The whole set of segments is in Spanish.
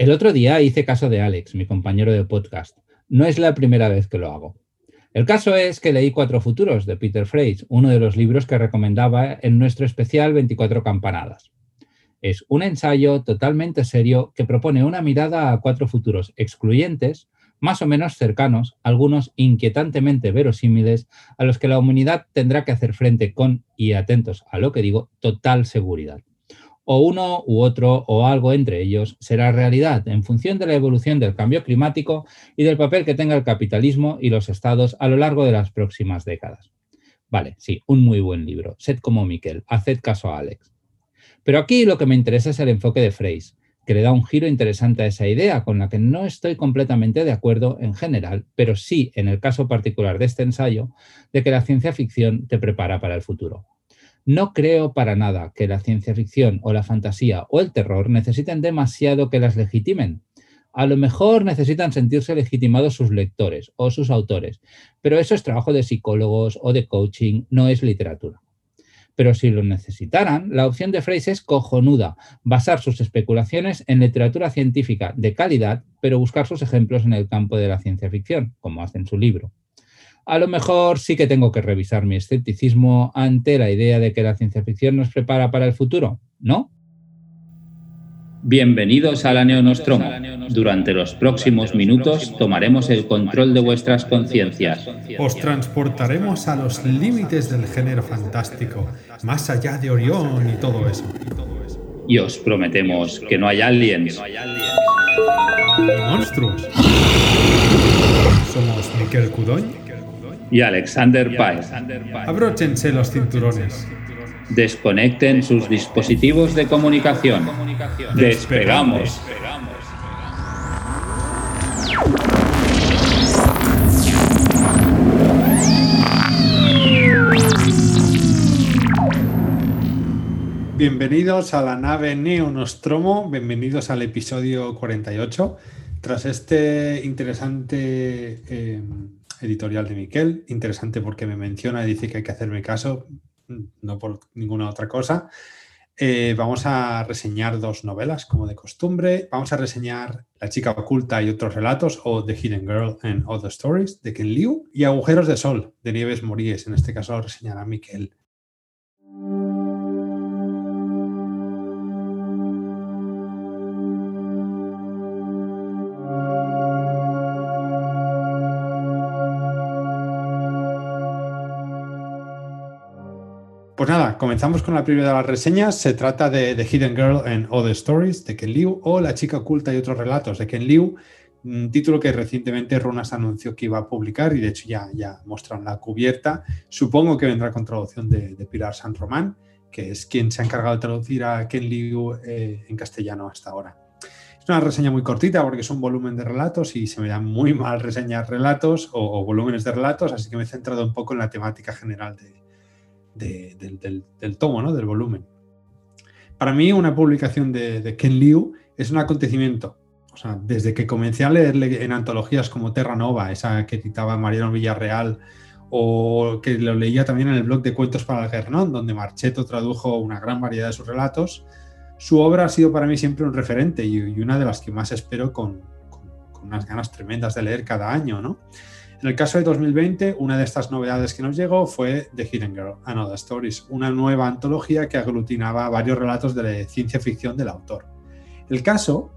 El otro día hice caso de Alex, mi compañero de podcast. No es la primera vez que lo hago. El caso es que leí Cuatro Futuros de Peter Freyes, uno de los libros que recomendaba en nuestro especial 24 campanadas. Es un ensayo totalmente serio que propone una mirada a cuatro futuros excluyentes, más o menos cercanos, algunos inquietantemente verosímiles, a los que la humanidad tendrá que hacer frente con, y atentos a lo que digo, total seguridad o uno u otro o algo entre ellos será realidad en función de la evolución del cambio climático y del papel que tenga el capitalismo y los estados a lo largo de las próximas décadas. Vale, sí, un muy buen libro. Sed como Miquel, haced caso a Alex. Pero aquí lo que me interesa es el enfoque de Freys, que le da un giro interesante a esa idea, con la que no estoy completamente de acuerdo en general, pero sí en el caso particular de este ensayo, de que la ciencia ficción te prepara para el futuro. No creo para nada que la ciencia ficción o la fantasía o el terror necesiten demasiado que las legitimen. A lo mejor necesitan sentirse legitimados sus lectores o sus autores, pero eso es trabajo de psicólogos o de coaching, no es literatura. Pero si lo necesitaran, la opción de Fraser es cojonuda, basar sus especulaciones en literatura científica de calidad, pero buscar sus ejemplos en el campo de la ciencia ficción, como hace en su libro a lo mejor sí que tengo que revisar mi escepticismo ante la idea de que la ciencia ficción nos prepara para el futuro, ¿no? Bienvenidos a la Neonostromo. Durante los próximos minutos tomaremos el control de vuestras conciencias. Os transportaremos a los límites del género fantástico, más allá de Orión y todo eso. Y os prometemos que no hay aliens. Monstruos. Somos Miquel Cudoñ y Alexander Paez. Abróchense los cinturones. Desconecten sus dispositivos de comunicación. Despegamos. Bienvenidos a la nave Neo Nostromo, bienvenidos al episodio 48. Tras este interesante eh, editorial de Miquel. Interesante porque me menciona y dice que hay que hacerme caso, no por ninguna otra cosa. Eh, vamos a reseñar dos novelas, como de costumbre. Vamos a reseñar La chica oculta y otros relatos, o The Hidden Girl and Other Stories, de Ken Liu, y Agujeros de Sol, de Nieves Moríes. En este caso reseñará Miquel. Pues nada, comenzamos con la primera de las reseñas. Se trata de The Hidden Girl and Other Stories de Ken Liu o La chica oculta y otros relatos de Ken Liu, un título que recientemente Runas anunció que iba a publicar y de hecho ya, ya muestran la cubierta. Supongo que vendrá con traducción de, Pilar San Román, que es quien se ha encargado de traducir a Ken Liu eh, en castellano hasta ahora. Es una reseña muy cortita porque es un volumen de relatos y se me dan muy mal reseñar relatos o volúmenes de relatos, así que me he centrado un poco en la temática general de, del, tomo, ¿no? del volumen. Para mí, una publicación de, Ken Liu es un acontecimiento. O sea, desde que comencé a leerle en antologías como Terra Nova, esa que citaba Mariano Villarreal, o que lo leía también en el blog de Cuentos para el Gernón, donde Marcheto tradujo una gran variedad de sus relatos, su obra ha sido para mí siempre un referente y, una de las que más espero con, con, unas ganas tremendas de leer cada año, ¿no? En el caso de 2020, una de estas novedades que nos llegó fue The Hidden Girl and Other Stories, una nueva antología que aglutinaba varios relatos de ciencia ficción del autor. El caso,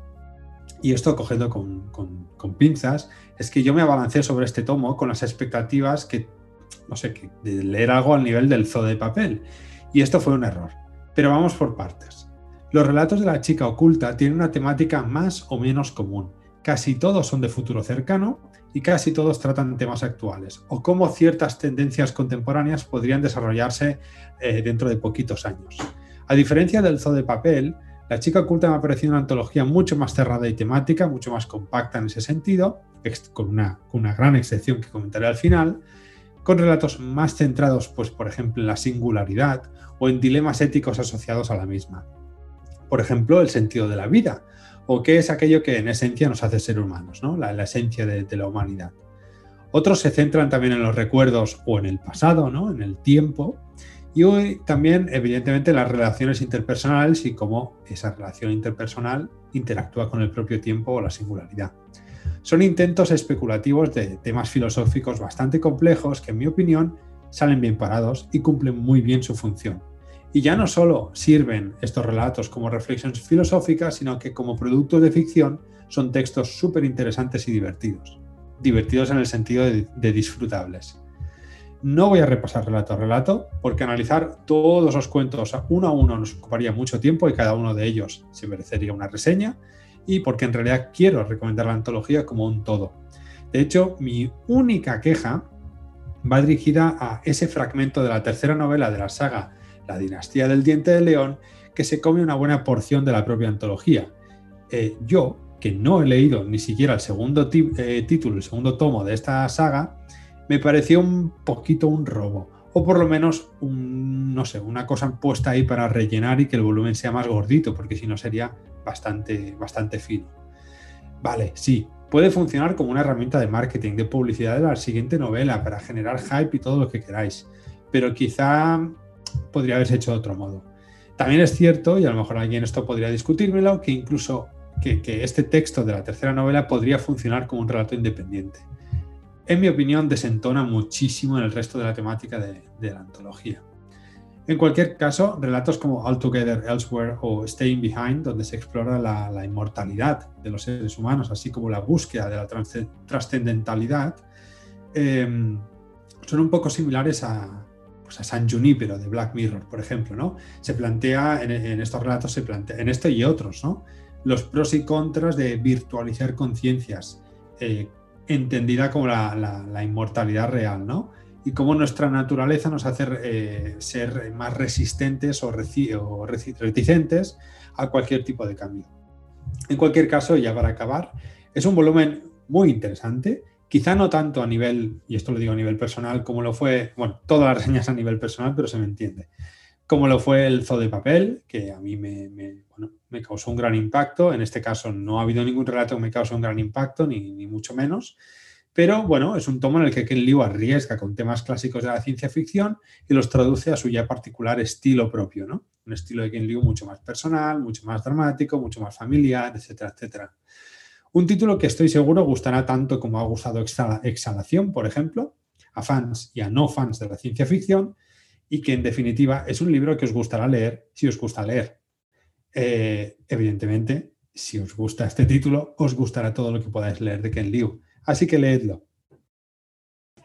y esto cogiendo con, pinzas, es que yo me abalancé sobre este tomo con las expectativas que, no sé, de leer algo al nivel del zoo de papel. Y esto fue un error. Pero vamos por partes. Los relatos de la chica oculta tienen una temática más o menos común. Casi todos son de futuro cercano y casi todos tratan temas actuales o cómo ciertas tendencias contemporáneas podrían desarrollarse eh, dentro de poquitos años. A diferencia del zoo de papel, La chica oculta me ha parecido una antología mucho más cerrada y temática, mucho más compacta en ese sentido, con una, una gran excepción que comentaré al final, con relatos más centrados, pues, por ejemplo, en la singularidad o en dilemas éticos asociados a la misma. Por ejemplo, el sentido de la vida, o qué es aquello que en esencia nos hace ser humanos, ¿no? la, esencia de, la humanidad. Otros se centran también en los recuerdos o en el pasado, ¿no? en el tiempo, Y hoy también, evidentemente, las relaciones interpersonales y cómo esa relación interpersonal interactúa con el propio tiempo o la singularidad. Son intentos especulativos de temas filosóficos bastante complejos que, en mi opinión, salen bien parados y cumplen muy bien su función. Y ya no solo sirven estos relatos como reflexiones filosóficas, sino que como productos de ficción son textos súper interesantes y divertidos. Divertidos en el sentido de, disfrutables. No voy a repasar relato a relato, porque analizar todos los cuentos uno a uno nos ocuparía mucho tiempo y cada uno de ellos se merecería una reseña, y porque en realidad quiero recomendar la antología como un todo. De hecho, mi única queja va dirigida a ese fragmento de la tercera novela de la saga La dinastía del diente de león, que se come una buena porción de la propia antología. Eh, yo, que no he leído ni siquiera el segundo eh, título, el segundo tomo de esta saga, me pareció un poquito un robo. O por lo menos, un, no sé, una cosa puesta ahí para rellenar y que el volumen sea más gordito, porque si no sería bastante, bastante fino. Vale, sí, puede funcionar como una herramienta de marketing, de publicidad de la siguiente novela, para generar hype y todo lo que queráis. Pero quizá podría haberse hecho de otro modo. También es cierto, y a lo mejor alguien esto podría discutírmelo, que incluso que, este texto de la tercera novela podría funcionar como un relato independiente en mi opinión, desentona muchísimo en el resto de la temática de, la antología. En cualquier caso, relatos como All Together Elsewhere o Staying Behind, donde se explora la, inmortalidad de los seres humanos, así como la búsqueda de la trascendentalidad, em, son un poco similares a, pues a San Junipero de Black Mirror, por ejemplo. ¿no? Se plantea en, estos relatos, se plantea, en este y otros, ¿no? los pros y contras de virtualizar conciencias. Eh, entendida como la, inmortalidad real, ¿no? Y cómo nuestra naturaleza nos hace eh, ser más resistentes o, reticentes a cualquier tipo de cambio. En cualquier caso, ya para acabar, es un volumen muy interesante, quizá no tanto a nivel, y esto lo digo a nivel personal, como lo fue, bueno, todas las reseñas a nivel personal, pero se me entiende, como lo fue el Zoo de Papel, que a mí me, me causó un gran impacto. En este caso no ha habido ningún relato que me cause un gran impacto, ni, mucho menos. Pero bueno, es un tomo en el que Ken Liu arriesga con temas clásicos de la ciencia ficción y los traduce a su ya particular estilo propio, ¿no? Un estilo de Ken Liu mucho más personal, mucho más dramático, mucho más familiar, etcétera, etcétera. Un título que estoy seguro gustará tanto como ha gustado Exhalación, por ejemplo, a fans y a no fans de la ciencia ficción, y que en definitiva es un libro que os gustará leer si os gusta leer. Eh, evidentemente, si os gusta este título, os gustará todo lo que podáis leer de Ken Liu. Así que leedlo.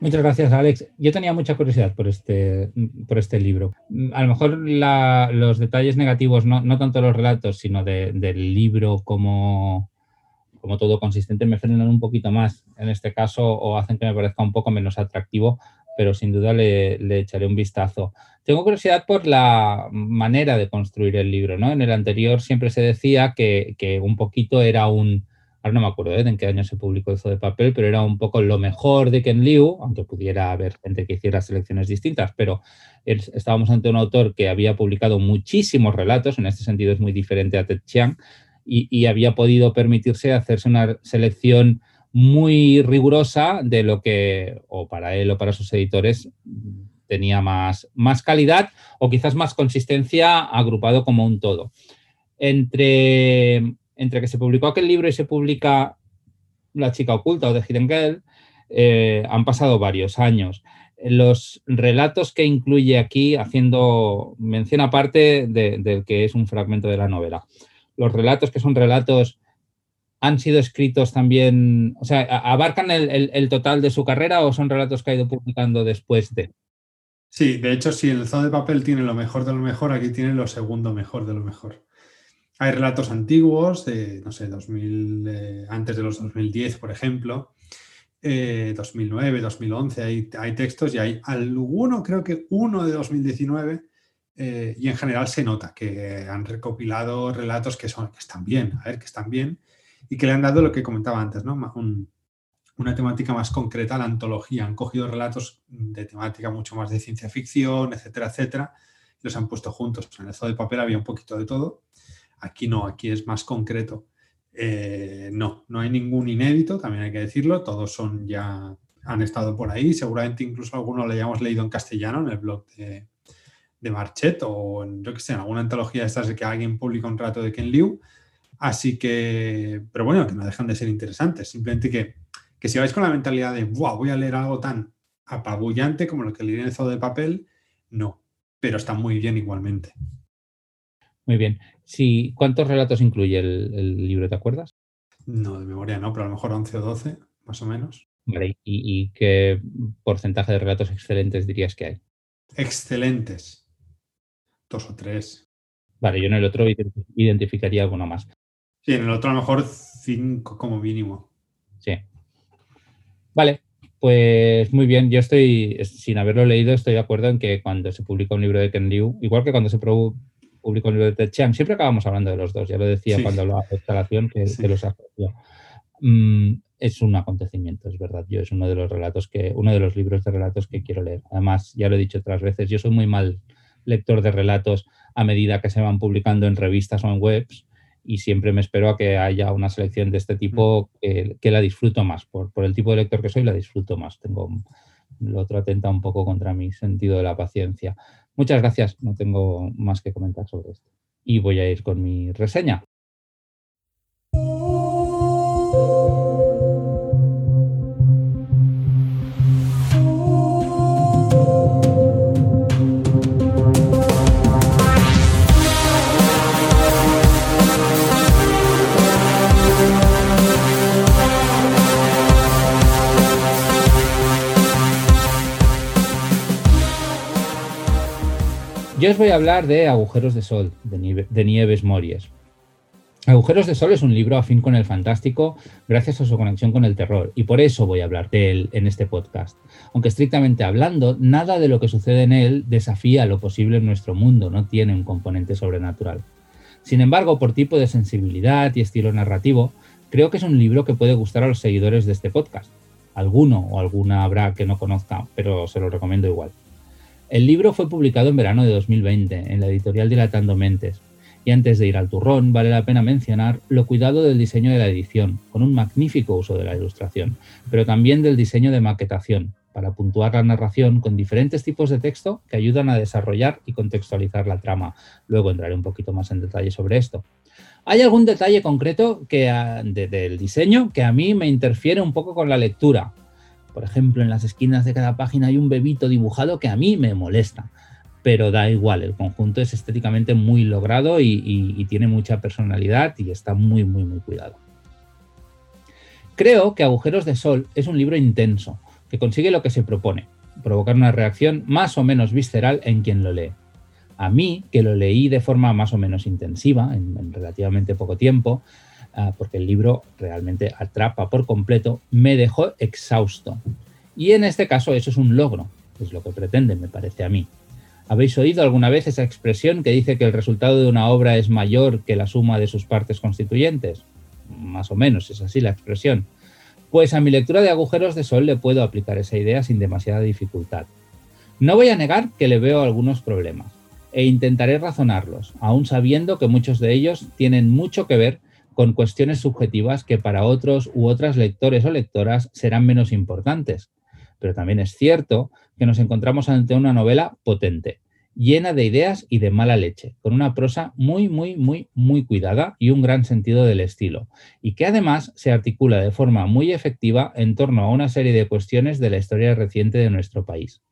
Muchas gracias, Alex. Yo tenía mucha curiosidad por este, por este libro. A lo mejor los detalles negativos, no, tanto los relatos, sino del libro como, como todo consistente, me frenan un poquito más en este caso o hacen que me parezca un poco menos atractivo, pero sin duda le, echaré un vistazo. Tengo curiosidad por la manera de construir el libro, ¿no? En el anterior siempre se decía que, un poquito era un, ahora no me acuerdo ¿eh? en qué año se publicó eso de papel, pero era un poco lo mejor de Ken Liu, aunque pudiera haber gente que hiciera selecciones distintas, pero estábamos ante un autor que había publicado muchísimos relatos, en este sentido es muy diferente a Ted Chiang, y, había podido permitirse hacerse una selección muy rigurosa de lo que, o para él o para sus editores, tenía más, más calidad o quizás más consistencia agrupado como un todo. Entre, entre que se publicó aquel libro y se publica La chica oculta o The Hidden Girl, eh, han pasado varios años. Los relatos que incluye aquí, haciendo mención aparte del que es un fragmento de la novela, los relatos que son relatos han sido escritos también, o sea, ¿abarcan el, total de su carrera o son relatos que ha ido publicando después de? Sí, de hecho, si el Zoo de Papel tiene lo mejor de lo mejor, aquí tiene lo segundo mejor de lo mejor. Hay relatos antiguos, de, no sé, 2000, eh, antes de los 2010, por ejemplo, 2009, eh, 2011, hay, hay, textos y hay alguno, creo que uno de 2019, eh, y en general se nota que han recopilado relatos que, son, que están bien, a ver, que están bien, y que le han dado lo que comentaba antes, ¿no? una temática más concreta a la antología. Han cogido relatos de temática mucho más de ciencia ficción, etcétera, etcétera, y los han puesto juntos. En el zoo de papel había un poquito de todo. Aquí no, aquí es más concreto. Eh, no, no hay ningún inédito, también hay que decirlo. Todos son ya, han estado por ahí. Seguramente incluso algunos le hayamos leído en castellano en el blog de, de Marchet o en, yo que sé, en alguna antología de estas de que alguien publica un relato de Ken Liu. Así que, pero bueno, que no dejan de ser interesantes. Simplemente que, que si vais con la mentalidad de, wow, voy a leer algo tan apabullante como lo que leí en el zoo de papel, no, pero está muy bien igualmente. Muy bien. Sí, ¿Cuántos relatos incluye el, libro, te acuerdas? No, de memoria no, pero a lo mejor 11 o 12, más o menos. Vale, ¿y, qué porcentaje de relatos excelentes dirías que hay? Excelentes. Dos o tres. Vale, yo en el otro identificaría alguno más. Sí, en el otro a lo mejor cinco como mínimo. Sí. Vale, pues muy bien. Yo estoy, sin haberlo leído, estoy de acuerdo en que cuando se publica un libro de Ken Liu, igual que cuando se publica un libro de Ted Chiang, siempre acabamos hablando de los dos. Ya lo decía cuando hablaba de instalación que, los asoció. Mm, es un acontecimiento, es verdad. Yo es uno de los relatos que, uno de los libros de relatos que quiero leer. Además, ya lo he dicho otras veces, yo soy muy mal lector de relatos a medida que se van publicando en revistas o en webs y siempre me espero a que haya una selección de este tipo mm. que, la disfruto más. Por, por, el tipo de lector que soy, la disfruto más. Tengo lo otro atenta un poco contra mi sentido de la paciencia. Muchas gracias, no tengo más que comentar sobre esto. Y voy a ir con mi reseña. Os voy a hablar de Agujeros de Sol, de, Nieves Mories. Agujeros de Sol es un libro afín con el fantástico gracias a su conexión con el terror y por eso voy a hablar de él en este podcast. Aunque estrictamente hablando, nada de lo que sucede en él desafía lo posible en nuestro mundo, no tiene un componente sobrenatural. Sin embargo, por tipo de sensibilidad y estilo narrativo, creo que es un libro que puede gustar a los seguidores de este podcast. Alguno o alguna habrá que no conozca, pero se lo recomiendo igual. El libro fue publicado en verano de 2020 en la editorial Dilatando Mentes. Y antes de ir al turrón, vale la pena mencionar lo cuidado del diseño de la edición, con un magnífico uso de la ilustración, pero también del diseño de maquetación, para puntuar la narración con diferentes tipos de texto que ayudan a desarrollar y contextualizar la trama. Luego entraré un poquito más en detalle sobre esto. ¿Hay algún detalle concreto que, del diseño que a mí me interfiere un poco con la lectura? Por ejemplo, en las esquinas de cada página hay un bebito dibujado que a mí me molesta, pero da igual, el conjunto es estéticamente muy logrado y, tiene mucha personalidad y está muy, muy, muy cuidado. Creo que Agujeros de Sol es un libro intenso, que consigue lo que se propone, provocar una reacción más o menos visceral en quien lo lee. A mí, que lo leí de forma más o menos intensiva, en relativamente poco tiempo, Ah, porque el libro realmente atrapa por completo, me dejó exhausto. Y en este caso eso es un logro, es lo que pretende, me parece a mí. ¿Habéis oído alguna vez esa expresión que dice que el resultado de una obra es mayor que la suma de sus partes constituyentes? Más o menos es así la expresión. Pues a mi lectura de Agujeros de Sol le puedo aplicar esa idea sin demasiada dificultad. No voy a negar que le veo algunos problemas, e intentaré razonarlos, aun sabiendo que muchos de ellos tienen mucho que ver con cuestiones subjetivas que para otros u otras lectores o lectoras serán menos importantes. Pero también es cierto que nos encontramos ante una novela potente, llena de ideas y de mala leche, con una prosa muy, muy, muy, muy cuidada y un gran sentido del estilo, y que además se articula de forma muy efectiva en torno a una serie de cuestiones de la historia reciente de nuestro país.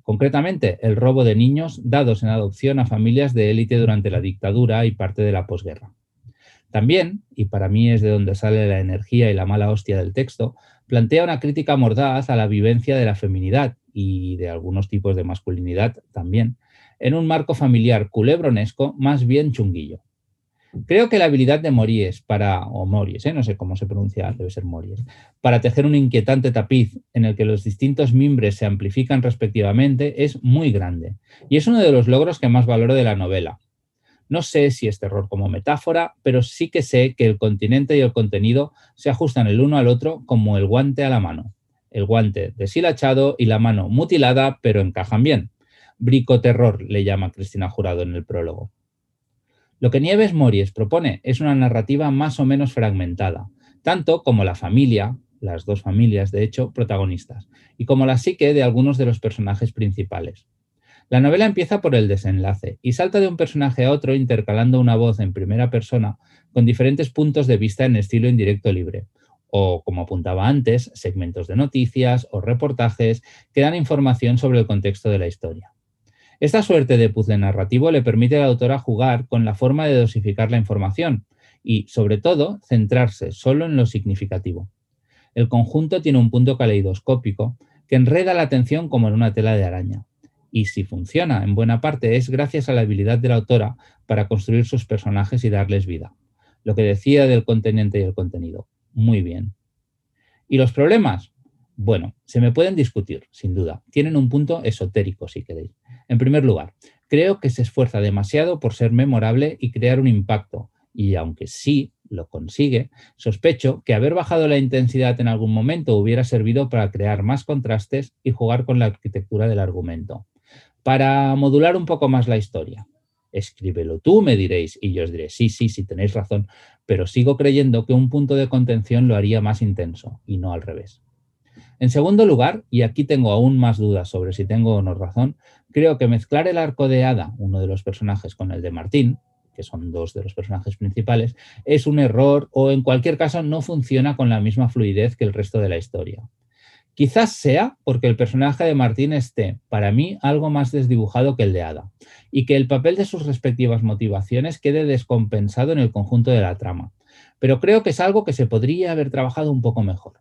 Concretamente, el robo de niños dados en adopción a familias de élite durante la dictadura y parte de la posguerra. También, y para mí es de donde sale la energía y la mala hostia del texto, plantea una crítica mordaz a la vivencia de la feminidad y de algunos tipos de masculinidad también, en un marco familiar culebronesco más bien chunguillo. Creo que la habilidad de Mories para, o Mories, ¿eh? no sé cómo se pronuncia, debe ser Mories, para tejer un inquietante tapiz en el que los distintos mimbres se amplifican respectivamente es muy grande. Y es uno de los logros que más valoro de la novela, no sé si es terror como metáfora, pero sí que sé que el continente y el contenido se ajustan el uno al otro como el guante a la mano. El guante deshilachado y la mano mutilada, pero encajan bien. Bricoterror le llama Cristina Jurado en el prólogo. Lo que Nieves Mories propone es una narrativa más o menos fragmentada, tanto como la familia, las dos familias de hecho protagonistas, y como la psique de algunos de los personajes principales. La novela empieza por el desenlace y salta de un personaje a otro intercalando una voz en primera persona con diferentes puntos de vista en estilo indirecto libre, o, como apuntaba antes, segmentos de noticias o reportajes que dan información sobre el contexto de la historia. Esta suerte de puzzle narrativo le permite a la autora jugar con la forma de dosificar la información y, sobre todo, centrarse solo en lo significativo. El conjunto tiene un punto caleidoscópico que enreda la atención como en una tela de araña. Y si funciona, en buena parte es gracias a la habilidad de la autora para construir sus personajes y darles vida. Lo que decía del conteniente y el contenido. Muy bien. ¿Y los problemas? Bueno, se me pueden discutir, sin duda. Tienen un punto esotérico, si queréis. En primer lugar, creo que se esfuerza demasiado por ser memorable y crear un impacto, y aunque sí lo consigue, sospecho que haber bajado la intensidad en algún momento hubiera servido para crear más contrastes y jugar con la arquitectura del argumento. Para modular un poco más la historia. Escríbelo tú, me diréis, y yo os diré, sí, sí, sí, tenéis razón, pero sigo creyendo que un punto de contención lo haría más intenso, y no al revés. En segundo lugar, y aquí tengo aún más dudas sobre si tengo o no razón, creo que mezclar el arco de Ada, uno de los personajes, con el de Martín, que son dos de los personajes principales, es un error o en cualquier caso no funciona con la misma fluidez que el resto de la historia. Quizás sea porque el personaje de Martín esté, para mí, algo más desdibujado que el de Ada, y que el papel de sus respectivas motivaciones quede descompensado en el conjunto de la trama. Pero creo que es algo que se podría haber trabajado un poco mejor.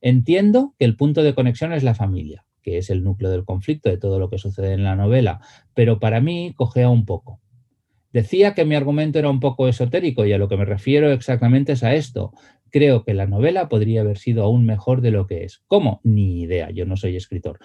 Entiendo que el punto de conexión es la familia, que es el núcleo del conflicto de todo lo que sucede en la novela, pero para mí cogea un poco. Decía que mi argumento era un poco esotérico y a lo que me refiero exactamente es a esto. Creo que la novela podría haber sido aún mejor de lo que es. ¿Cómo? Ni idea, yo no soy escritor.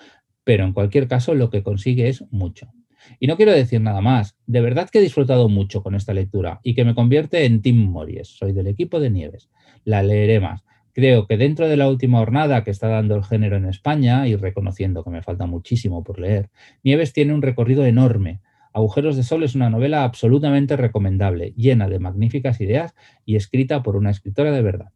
Pero en cualquier caso lo que consigue es mucho. Y no quiero decir nada más. De verdad que he disfrutado mucho con esta lectura y que me convierte en Tim Mories. Soy del equipo de Nieves. La leeré más. Creo que dentro de la última jornada que está dando el género en España, y reconociendo que me falta muchísimo por leer, Nieves tiene un recorrido enorme. Agujeros de Sol es una novela absolutamente recomendable, llena de magníficas ideas y escrita por una escritora de verdad.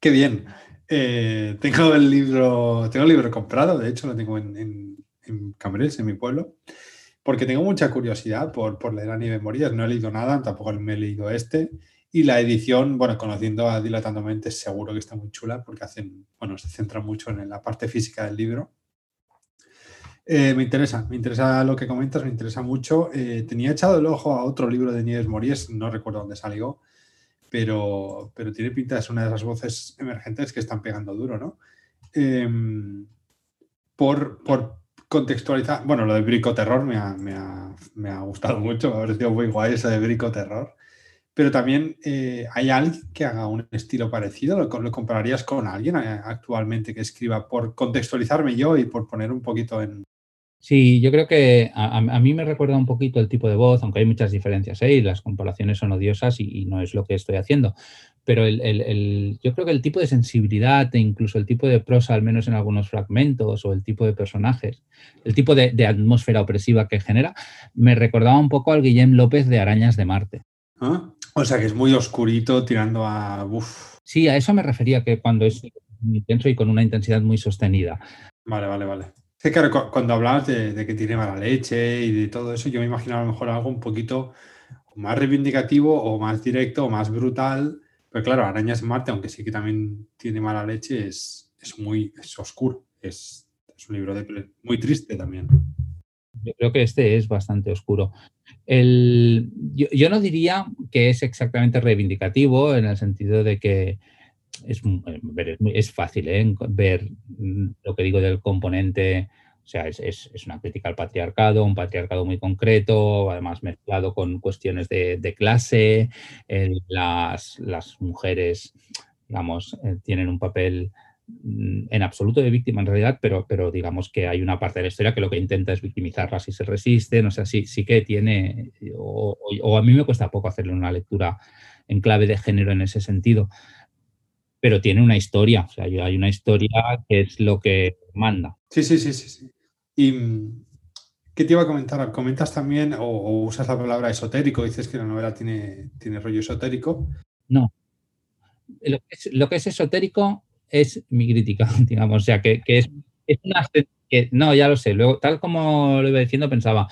Qué bien. Eh, tengo el libro, tengo el libro comprado, de hecho lo tengo en, en, en en mi pueblo, porque tengo mucha curiosidad por, por leer a Nieves Morías. No he leído nada, tampoco me he leído este. Y la edición, bueno, conociendo a Dilatando Mentes, seguro que está muy chula porque bueno, se centra mucho en la parte física del libro. Eh, me interesa, me interesa lo que comentas, me interesa mucho. Eh, tenía echado el ojo a otro libro de Nieves Mories, no recuerdo dónde salió, pero, pero tiene pinta, es una de esas voces emergentes que están pegando duro, ¿no? Em, por, por, contextualizar, bueno, lo de Brico Terror me ha, me ha, me ha gustado mucho, me ha parecido muy guay eso de Brico Terror pero también eh, hay alguien que haga un estilo parecido. ¿Lo, ¿Lo, compararías con alguien eh, actualmente que escriba por contextualizarme yo y por poner un poquito en... Sí, yo creo que a, a mí me recuerda un poquito el tipo de voz, aunque hay muchas diferencias ¿eh? y las comparaciones son odiosas y, y, no es lo que estoy haciendo. Pero el, el, el, yo creo que el tipo de sensibilidad e incluso el tipo de prosa, al menos en algunos fragmentos, o el tipo de personajes, el tipo de, de atmósfera opresiva que genera, me recordaba un poco al Guillem López de Arañas de Marte. ¿Ah? O sea, que es muy oscurito tirando a... Uf. Sí, a eso me refería, que cuando es intenso y con una intensidad muy sostenida. Vale, vale, vale. Claro, cuando hablabas de, que tiene mala leche y de todo eso, yo me imaginaba a lo mejor algo un poquito más reivindicativo o más directo o más brutal. Pero claro, Arañas Marte, aunque sí que también tiene mala leche, es, es muy es oscuro. Es, un libro de, muy triste también. Yo creo que este es bastante oscuro. El, yo, no diría que es exactamente reivindicativo en el sentido de que es, es fácil ¿eh? ver lo que digo del componente, o sea, es, es, una crítica al patriarcado, un patriarcado muy concreto, además mezclado con cuestiones de, de clase, eh, las, las, mujeres, digamos, eh, tienen un papel Mm, en absoluto de víctima en realidad, pero, pero digamos que hay una parte de la historia que lo que intenta es victimizarlas y se resisten, o sea, sí, sí que tiene, o, o, a mí me cuesta poco hacerle una lectura en clave de género en ese sentido, pero tiene una historia, o sea, hay una historia que es lo que manda. Sí, sí, sí, sí. sí. ¿Y qué te iba a comentar? ¿Comentas también o, o usas la palabra esotérico? Dices que la novela tiene, tiene rollo esotérico. No. Lo que, es, lo que es esotérico es mi crítica, digamos, o sea, que, que es, es, una, no, ya lo sé. Luego, tal como lo iba diciendo, pensaba,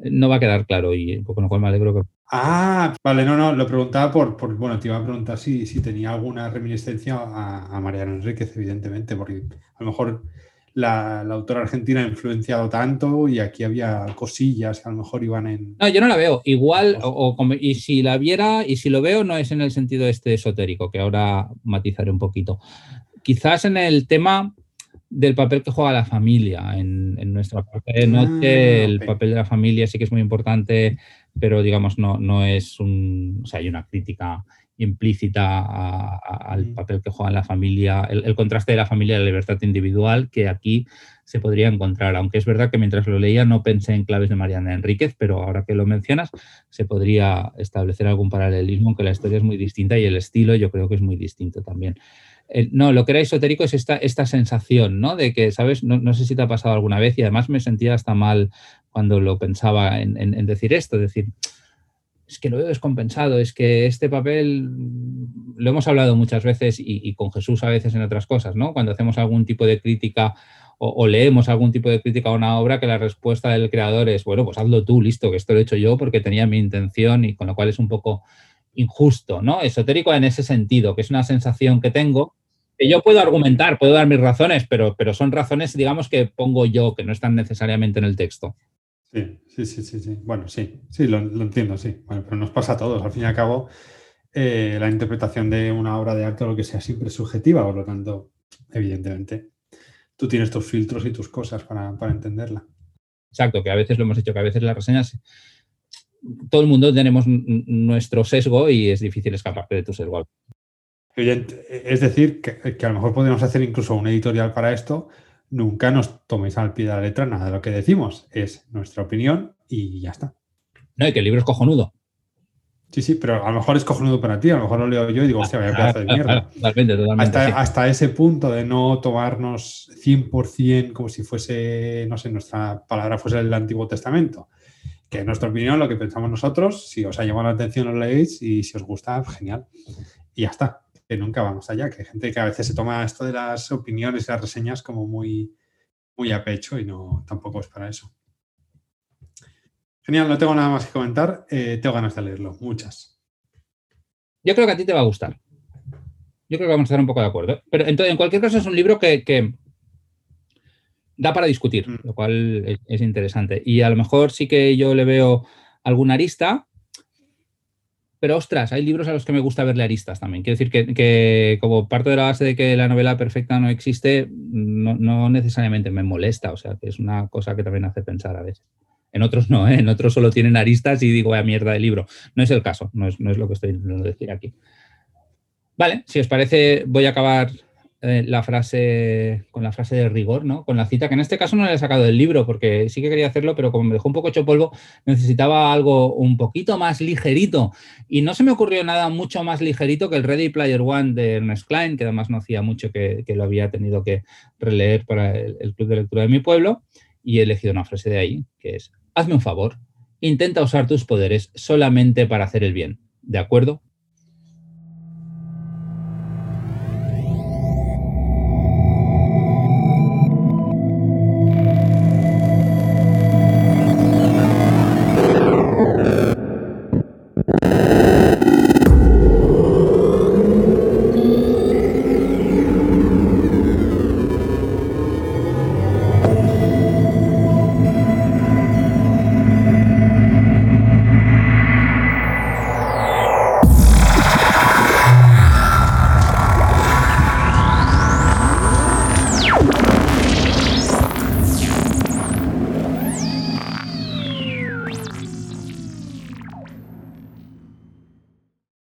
no va a quedar claro y con lo cual me alegro que... Ah, vale, no, no, lo preguntaba por, por bueno, te iba a preguntar si, si tenía alguna reminiscencia a, a Mariano Enríquez, evidentemente, porque a lo mejor la, autora argentina ha influenciado tanto y aquí había cosillas que a lo mejor iban en... No, yo no la veo. Igual, o, y si la viera y si lo veo, no es en el sentido este esotérico, que ahora matizaré un poquito. Quizás en el tema del papel que juega la familia en, nuestra parte de noche. Ah, el papel de la familia sí que es muy importante, pero digamos, no, no es un. O sea, hay una crítica implícita al mm. papel que juega la familia, el, contraste de la familia y la libertad individual que aquí se podría encontrar. Aunque es verdad que mientras lo leía no pensé en claves de Mariana Enríquez, pero ahora que lo mencionas, se podría establecer algún paralelismo, aunque la historia es muy distinta y el estilo yo creo que es muy distinto también. Eh, no, lo que era esotérico es esta, esta sensación, ¿no? De que, ¿sabes? No, sé si te ha pasado alguna vez y además me sentía hasta mal cuando lo pensaba en, en decir esto, es decir, es que lo veo descompensado, es que este papel lo hemos hablado muchas veces y, con Jesús a veces en otras cosas, ¿no? Cuando hacemos algún tipo de crítica o, leemos algún tipo de crítica a una obra que la respuesta del creador es, bueno, pues hazlo tú, listo, que esto lo he hecho yo porque tenía mi intención y con lo cual es un poco injusto, ¿no? Esotérico en ese sentido, que es una sensación que tengo, que yo puedo argumentar, puedo dar mis razones, pero, pero son razones, digamos, que pongo yo, que no están necesariamente en el texto. Sí, sí, sí, sí, Bueno, sí, sí, lo, entiendo, sí. Bueno, pero nos pasa a todos. Al fin y al cabo, eh, la interpretación de una obra de arte o lo que sea siempre es subjetiva, por lo tanto, evidentemente, tú tienes tus filtros y tus cosas para, entenderla. Exacto, que a veces lo hemos dicho, que a veces las reseñas, todo el mundo tenemos nuestro sesgo y es difícil escaparte de tu sesgo. Es decir, que, que a lo mejor podríamos hacer incluso un editorial para esto, nunca nos toméis al pie de la letra nada de lo que decimos. Es nuestra opinión y ya está. No, y que el libro es cojonudo. Sí, sí, pero a lo mejor es cojonudo para ti, a lo mejor lo leo yo y digo, hostia, vaya pedazo de mierda. Totalmente, totalmente. Hasta, ese punto de no tomarnos 100% como si fuese, no sé, nuestra palabra fuese el Antiguo Testamento. Que en nuestra opinión, lo que pensamos nosotros, si os ha llamado la atención, lo leéis y si os gusta, genial. Y ya está nunca vamos allá, que hay gente que a veces se toma esto de las opiniones y las reseñas como muy, muy a pecho y no tampoco es para eso. Genial, no tengo nada más que comentar. Eh, tengo ganas de leerlo, muchas. Yo creo que a ti te va a gustar. Yo creo que vamos a estar un poco de acuerdo. Pero entonces, en cualquier caso, es un libro que, da para discutir, mm. lo cual es, es, interesante. Y a lo mejor sí que yo le veo alguna arista, pero ostras, hay libros a los que me gusta verle aristas también. Quiero decir que, como parte de la base de que la novela perfecta no existe, no, necesariamente me molesta, o sea, que es una cosa que también hace pensar a veces. En otros no, ¿eh? en otros solo tienen aristas y digo, vaya mierda de libro. No es el caso, no es, no es lo que estoy intentando decir aquí. Vale, si os parece, voy a acabar eh, la frase, con la frase de rigor, ¿no? Con la cita, que en este caso no la he sacado del libro, porque sí que quería hacerlo, pero como me dejó un poco hecho polvo, necesitaba algo un poquito más ligerito. Y no se me ocurrió nada mucho más ligerito que el Ready Player One de Ernest Klein, que además no hacía mucho que, lo había tenido que releer para el club de lectura de mi pueblo. Y he elegido una frase de ahí, que es, hazme un favor, intenta usar tus poderes solamente para hacer el bien. ¿De acuerdo?